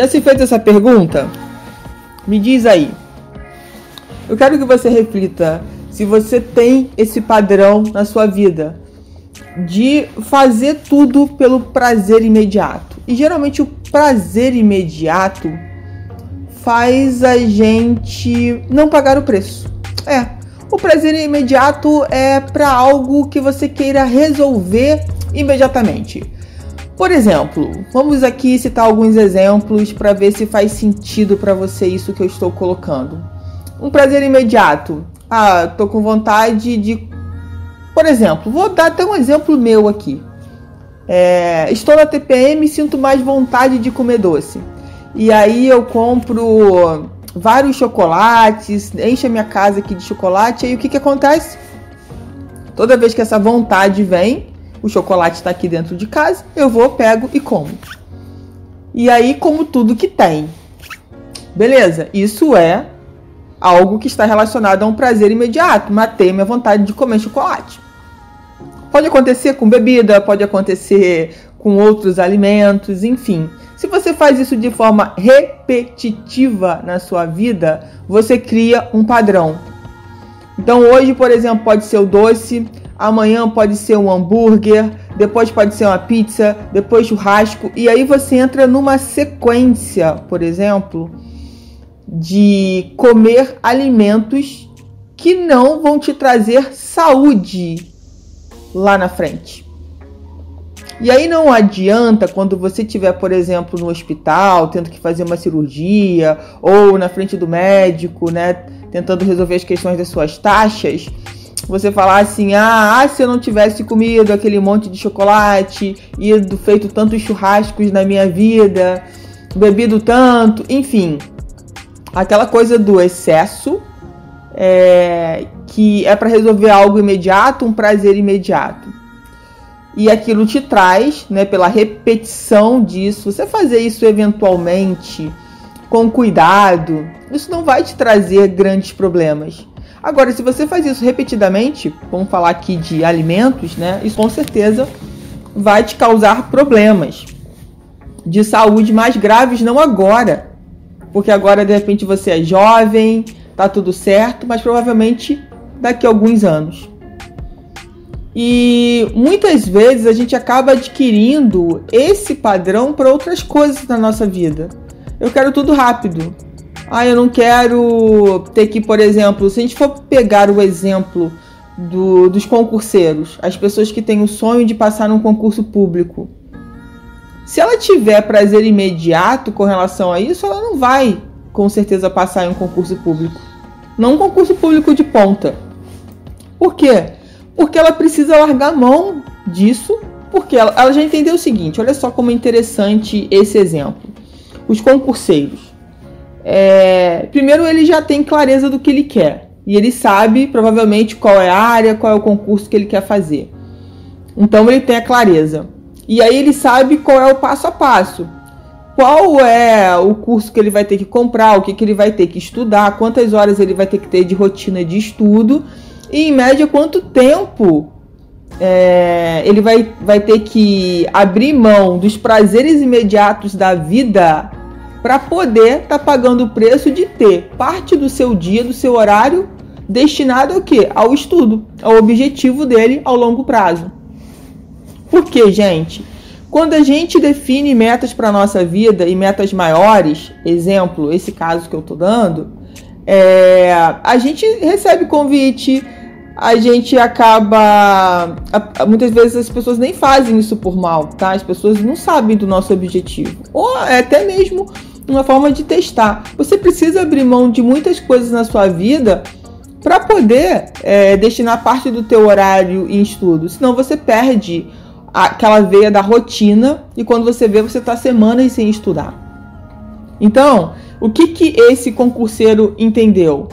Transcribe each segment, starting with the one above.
Já se fez essa pergunta? Me diz aí. Eu quero que você reflita se você tem esse padrão na sua vida de fazer tudo pelo prazer imediato. E geralmente o prazer imediato faz a gente não pagar o preço. É, o prazer imediato é para algo que você queira resolver imediatamente. Por exemplo, vamos aqui citar alguns exemplos para ver se faz sentido para você isso que eu estou colocando. Um prazer imediato. Ah, tô com vontade de. Por exemplo, vou dar até um exemplo meu aqui. É, estou na TPM e sinto mais vontade de comer doce. E aí eu compro vários chocolates, enche a minha casa aqui de chocolate. E aí o que, que acontece? Toda vez que essa vontade vem, o chocolate está aqui dentro de casa, eu vou, pego e como. E aí, como tudo que tem. Beleza, isso é algo que está relacionado a um prazer imediato. Matei minha vontade de comer chocolate. Pode acontecer com bebida, pode acontecer com outros alimentos, enfim. Se você faz isso de forma repetitiva na sua vida, você cria um padrão. Então, hoje, por exemplo, pode ser o doce, amanhã pode ser um hambúrguer, depois pode ser uma pizza, depois churrasco, e aí você entra numa sequência, por exemplo, de comer alimentos que não vão te trazer saúde lá na frente. E aí não adianta quando você estiver, por exemplo, no hospital, tendo que fazer uma cirurgia, ou na frente do médico, né, tentando resolver as questões das suas taxas, você falar assim: ah, ah, se eu não tivesse comido aquele monte de chocolate, ido feito tantos churrascos na minha vida, bebido tanto, enfim, aquela coisa do excesso é, que é para resolver algo imediato, um prazer imediato. E aquilo te traz, né, pela repetição disso, você fazer isso eventualmente com cuidado, isso não vai te trazer grandes problemas. Agora, se você faz isso repetidamente, vamos falar aqui de alimentos, né? Isso com certeza vai te causar problemas de saúde mais graves, não agora. Porque agora, de repente, você é jovem, tá tudo certo, mas provavelmente daqui a alguns anos. E muitas vezes a gente acaba adquirindo esse padrão para outras coisas na nossa vida. Eu quero tudo rápido. Ah, eu não quero ter que, por exemplo, se a gente for pegar o exemplo do, dos concurseiros, as pessoas que têm o sonho de passar num concurso público. Se ela tiver prazer imediato com relação a isso, ela não vai com certeza passar em um concurso público. Não um concurso público de ponta. Por quê? Porque ela precisa largar mão disso, porque ela, ela já entendeu o seguinte: olha só como é interessante esse exemplo. Os concurseiros é, primeiro ele já tem clareza do que ele quer e ele sabe provavelmente qual é a área, qual é o concurso que ele quer fazer. Então ele tem a clareza. E aí ele sabe qual é o passo a passo. Qual é o curso que ele vai ter que comprar, o que, que ele vai ter que estudar, quantas horas ele vai ter que ter de rotina de estudo e, em média, quanto tempo é, ele vai, vai ter que abrir mão dos prazeres imediatos da vida para poder estar tá pagando o preço de ter parte do seu dia, do seu horário destinado ao quê? Ao estudo, ao objetivo dele ao longo prazo. Por quê, gente? Quando a gente define metas para nossa vida e metas maiores, exemplo, esse caso que eu estou dando, é, a gente recebe convite, a gente acaba. Muitas vezes as pessoas nem fazem isso por mal, tá? As pessoas não sabem do nosso objetivo. Ou até mesmo uma forma de testar. Você precisa abrir mão de muitas coisas na sua vida para poder é, destinar parte do teu horário em estudo. Senão você perde aquela veia da rotina e quando você vê você está semanas sem estudar. Então, o que, que esse concurseiro entendeu?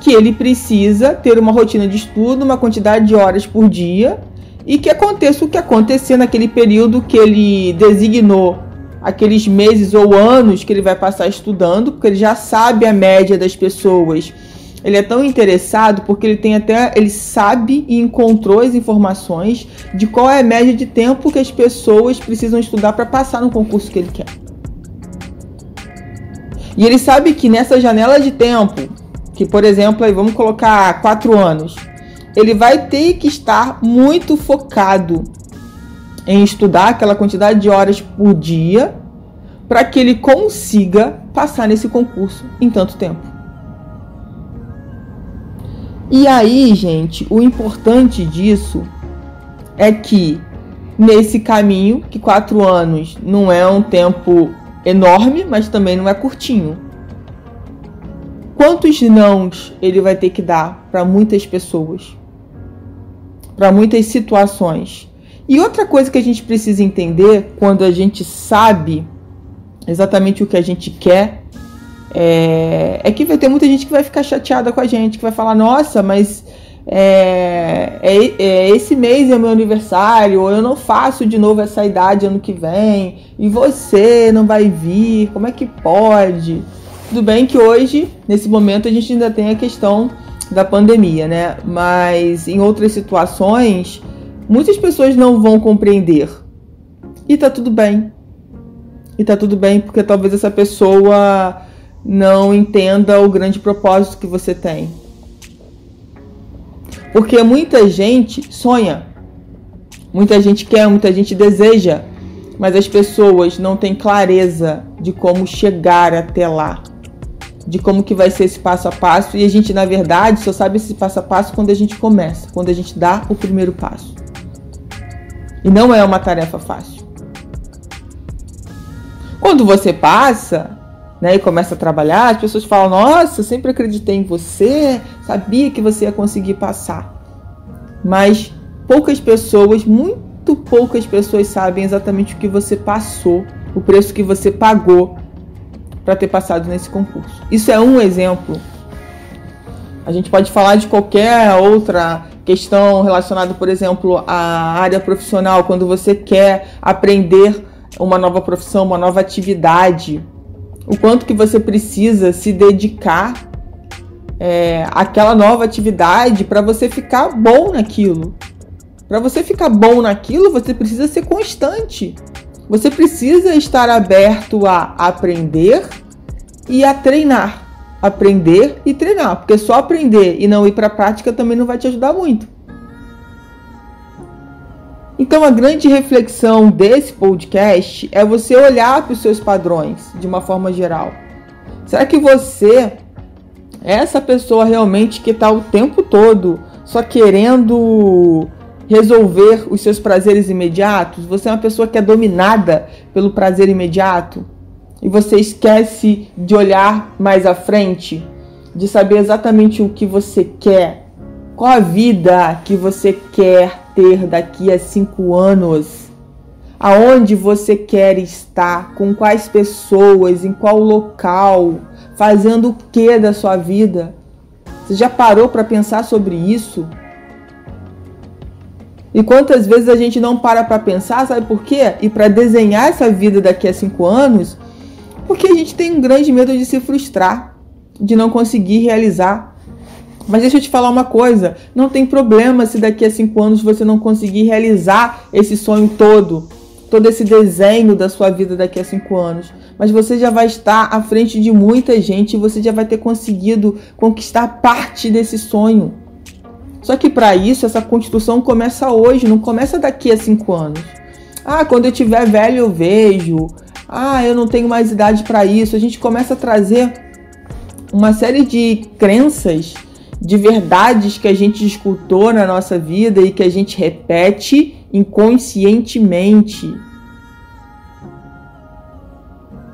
Que ele precisa ter uma rotina de estudo, uma quantidade de horas por dia e que aconteça o que acontecer naquele período que ele designou, aqueles meses ou anos que ele vai passar estudando, porque ele já sabe a média das pessoas. Ele é tão interessado porque ele tem até ele sabe e encontrou as informações de qual é a média de tempo que as pessoas precisam estudar para passar no concurso que ele quer. E ele sabe que nessa janela de tempo, que por exemplo, aí vamos colocar quatro anos, ele vai ter que estar muito focado em estudar aquela quantidade de horas por dia para que ele consiga passar nesse concurso em tanto tempo. E aí, gente, o importante disso é que nesse caminho, que quatro anos não é um tempo enorme, mas também não é curtinho. Quantos nãos ele vai ter que dar para muitas pessoas? Para muitas situações? E outra coisa que a gente precisa entender quando a gente sabe exatamente o que a gente quer é, é que vai ter muita gente que vai ficar chateada com a gente, que vai falar: nossa, mas é, é, é, esse mês é meu aniversário, eu não faço de novo essa idade ano que vem, e você não vai vir, como é que pode? Tudo bem que hoje, nesse momento, a gente ainda tem a questão da pandemia, né? Mas em outras situações, muitas pessoas não vão compreender. E tá tudo bem. E tá tudo bem, porque talvez essa pessoa não entenda o grande propósito que você tem. Porque muita gente sonha, muita gente quer, muita gente deseja, mas as pessoas não têm clareza de como chegar até lá, de como que vai ser esse passo a passo, e a gente na verdade só sabe esse passo a passo quando a gente começa, quando a gente dá o primeiro passo. E não é uma tarefa fácil. Quando você passa, né, e começa a trabalhar, as pessoas falam: Nossa, sempre acreditei em você, sabia que você ia conseguir passar. Mas poucas pessoas, muito poucas pessoas sabem exatamente o que você passou, o preço que você pagou para ter passado nesse concurso. Isso é um exemplo. A gente pode falar de qualquer outra questão relacionada, por exemplo, à área profissional, quando você quer aprender uma nova profissão, uma nova atividade o quanto que você precisa se dedicar é, àquela nova atividade para você ficar bom naquilo. Para você ficar bom naquilo, você precisa ser constante. Você precisa estar aberto a aprender e a treinar. Aprender e treinar, porque só aprender e não ir para a prática também não vai te ajudar muito. Então, a grande reflexão desse podcast é você olhar para os seus padrões de uma forma geral. Será que você é essa pessoa realmente que está o tempo todo só querendo resolver os seus prazeres imediatos? Você é uma pessoa que é dominada pelo prazer imediato? E você esquece de olhar mais à frente, de saber exatamente o que você quer, qual a vida que você quer ter daqui a cinco anos? Aonde você quer estar? Com quais pessoas? Em qual local? Fazendo o que da sua vida? Você já parou para pensar sobre isso? E quantas vezes a gente não para para pensar, sabe por quê? E para desenhar essa vida daqui a cinco anos, porque a gente tem um grande medo de se frustrar, de não conseguir realizar mas deixa eu te falar uma coisa: não tem problema se daqui a cinco anos você não conseguir realizar esse sonho todo, todo esse desenho da sua vida daqui a cinco anos. Mas você já vai estar à frente de muita gente e você já vai ter conseguido conquistar parte desse sonho. Só que para isso, essa construção começa hoje, não começa daqui a cinco anos. Ah, quando eu tiver velho eu vejo. Ah, eu não tenho mais idade para isso. A gente começa a trazer uma série de crenças de verdades que a gente escutou na nossa vida e que a gente repete inconscientemente.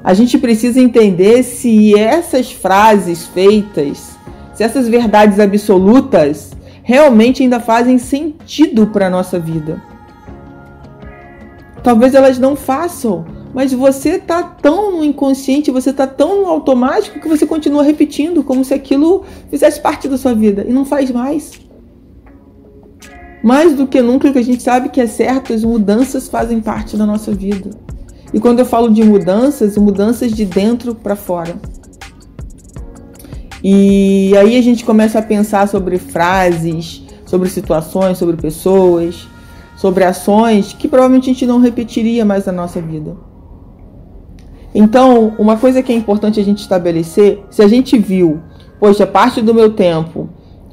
A gente precisa entender se essas frases feitas, se essas verdades absolutas realmente ainda fazem sentido para a nossa vida. Talvez elas não façam, mas você tá tão inconsciente, você tá tão automático que você continua repetindo como se aquilo fizesse parte da sua vida e não faz mais. Mais do que nunca que a gente sabe que é certo, as mudanças fazem parte da nossa vida. E quando eu falo de mudanças, mudanças de dentro para fora. E aí a gente começa a pensar sobre frases, sobre situações, sobre pessoas, sobre ações que provavelmente a gente não repetiria mais na nossa vida. Então, uma coisa que é importante a gente estabelecer, se a gente viu, poxa, parte do meu tempo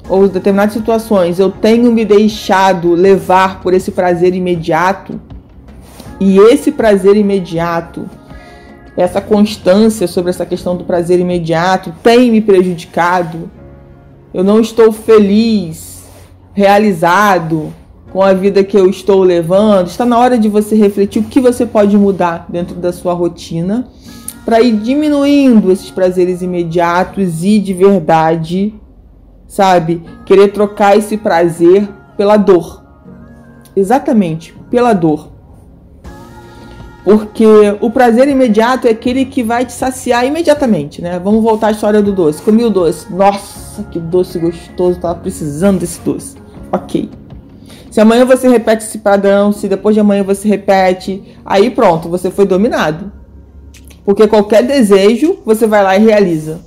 ou determinadas situações eu tenho me deixado levar por esse prazer imediato, e esse prazer imediato, essa constância sobre essa questão do prazer imediato tem me prejudicado, eu não estou feliz, realizado com a vida que eu estou levando, está na hora de você refletir o que você pode mudar dentro da sua rotina para ir diminuindo esses prazeres imediatos e de verdade sabe? Querer trocar esse prazer pela dor. Exatamente, pela dor. Porque o prazer imediato é aquele que vai te saciar imediatamente, né? Vamos voltar à história do doce. Comi o doce. Nossa, que doce gostoso, tava precisando desse doce. Ok. Se amanhã você repete esse padrão, se depois de amanhã você repete, aí pronto, você foi dominado. Porque qualquer desejo você vai lá e realiza.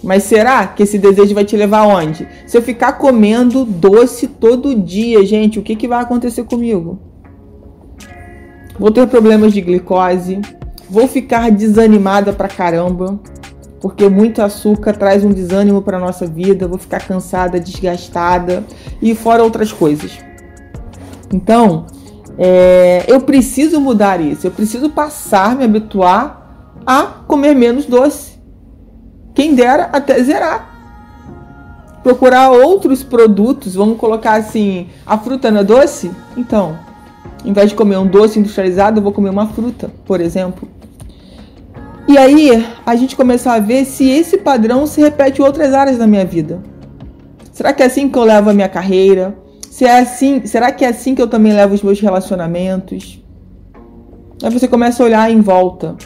Mas será que esse desejo vai te levar aonde? Se eu ficar comendo doce todo dia, gente, o que, que vai acontecer comigo? Vou ter problemas de glicose, vou ficar desanimada pra caramba, porque muito açúcar traz um desânimo para nossa vida, vou ficar cansada, desgastada e fora outras coisas. Então, é, eu preciso mudar isso, eu preciso passar, me habituar a comer menos doce quem dera até zerar. Procurar outros produtos, vamos colocar assim, a fruta não é doce? Então, em vez de comer um doce industrializado, eu vou comer uma fruta, por exemplo. E aí, a gente começa a ver se esse padrão se repete em outras áreas da minha vida. Será que é assim que eu levo a minha carreira? Se é assim, será que é assim que eu também levo os meus relacionamentos? Aí você começa a olhar em volta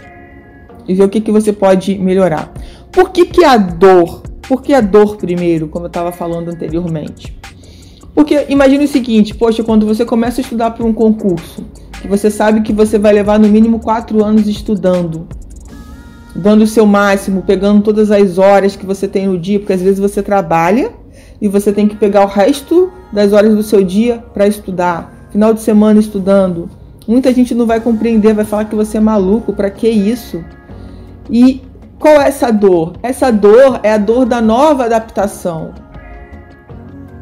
e ver o que, que você pode melhorar. Por que, que a dor? Por que a dor primeiro, como eu estava falando anteriormente? Porque imagine o seguinte, poxa, quando você começa a estudar para um concurso, que você sabe que você vai levar no mínimo quatro anos estudando, dando o seu máximo, pegando todas as horas que você tem no dia, porque às vezes você trabalha e você tem que pegar o resto das horas do seu dia para estudar, final de semana estudando. Muita gente não vai compreender, vai falar que você é maluco, para que isso? E qual é essa dor? Essa dor é a dor da nova adaptação.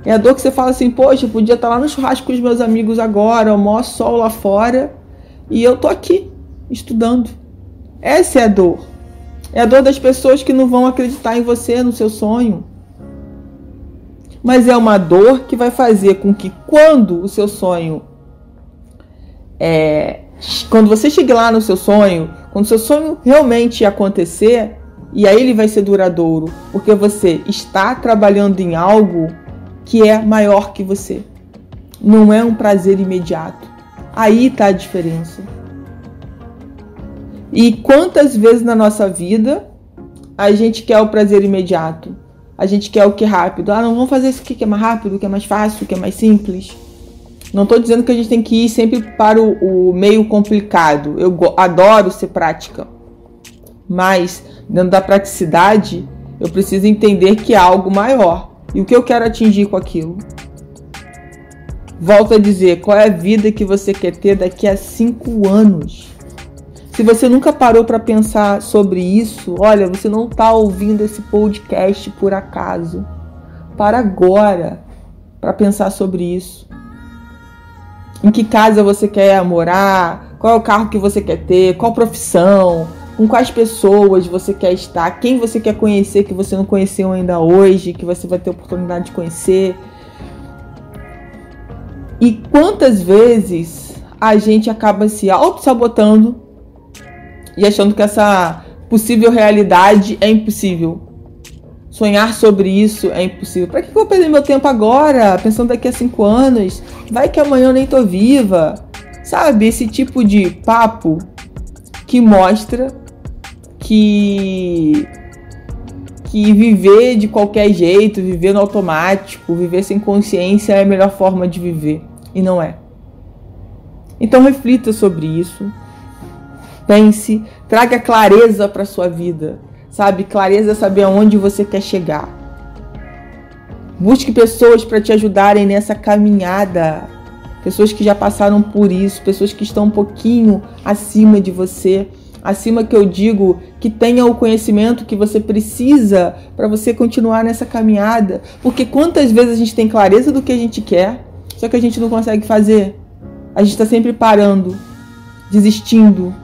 É a dor que você fala assim, poxa, eu podia estar lá no churrasco com os meus amigos agora, o maior sol lá fora, e eu tô aqui, estudando. Essa é a dor. É a dor das pessoas que não vão acreditar em você, no seu sonho. Mas é uma dor que vai fazer com que quando o seu sonho é, quando você chegar lá no seu sonho, quando seu sonho realmente acontecer, e aí ele vai ser duradouro, porque você está trabalhando em algo que é maior que você. Não é um prazer imediato. Aí está a diferença. E quantas vezes na nossa vida a gente quer o prazer imediato? A gente quer o que é rápido. Ah, não vamos fazer isso aqui que é mais rápido, que é mais fácil, que é mais simples. Não estou dizendo que a gente tem que ir sempre para o, o meio complicado. Eu adoro ser prática. Mas, dentro da praticidade, eu preciso entender que há algo maior. E o que eu quero atingir com aquilo? Volto a dizer, qual é a vida que você quer ter daqui a cinco anos? Se você nunca parou para pensar sobre isso, olha, você não está ouvindo esse podcast por acaso. Para agora para pensar sobre isso. Em que casa você quer morar, qual é o carro que você quer ter, qual profissão, com quais pessoas você quer estar, quem você quer conhecer que você não conheceu ainda hoje, que você vai ter oportunidade de conhecer. E quantas vezes a gente acaba se auto-sabotando e achando que essa possível realidade é impossível. Sonhar sobre isso é impossível. Para que eu vou perder meu tempo agora, pensando daqui a cinco anos? Vai que amanhã eu nem tô viva. Sabe, esse tipo de papo que mostra que que viver de qualquer jeito, viver no automático, viver sem consciência é a melhor forma de viver e não é. Então reflita sobre isso. Pense, traga clareza para sua vida, sabe? Clareza é saber aonde você quer chegar. Busque pessoas para te ajudarem nessa caminhada. Pessoas que já passaram por isso, pessoas que estão um pouquinho acima de você acima que eu digo que tenha o conhecimento que você precisa para você continuar nessa caminhada. Porque quantas vezes a gente tem clareza do que a gente quer, só que a gente não consegue fazer. A gente está sempre parando, desistindo.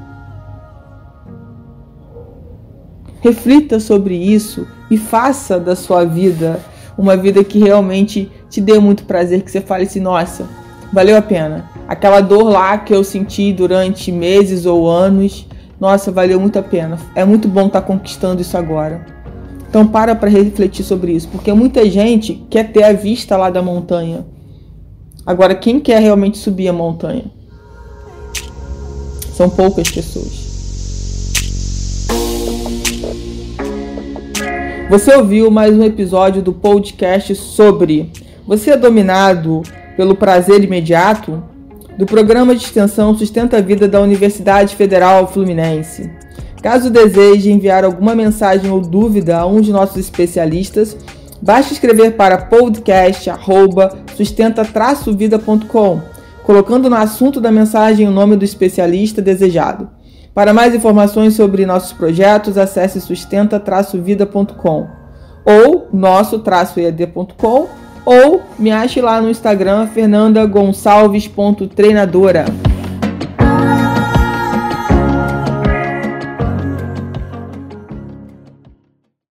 Reflita sobre isso e faça da sua vida uma vida que realmente te dê muito prazer, que você fale assim, nossa, valeu a pena. Aquela dor lá que eu senti durante meses ou anos, nossa, valeu muito a pena. É muito bom estar tá conquistando isso agora. Então para para refletir sobre isso, porque muita gente quer ter a vista lá da montanha. Agora quem quer realmente subir a montanha? São poucas pessoas. Você ouviu mais um episódio do podcast sobre Você é dominado pelo prazer imediato? do Programa de Extensão Sustenta a Vida da Universidade Federal Fluminense. Caso deseje enviar alguma mensagem ou dúvida a um de nossos especialistas, basta escrever para podcast@sustenta-vida.com, colocando no assunto da mensagem o nome do especialista desejado. Para mais informações sobre nossos projetos, acesse sustenta-vida.com ou nosso-ead.com ou me ache lá no Instagram fernandagonçalves.treinadora.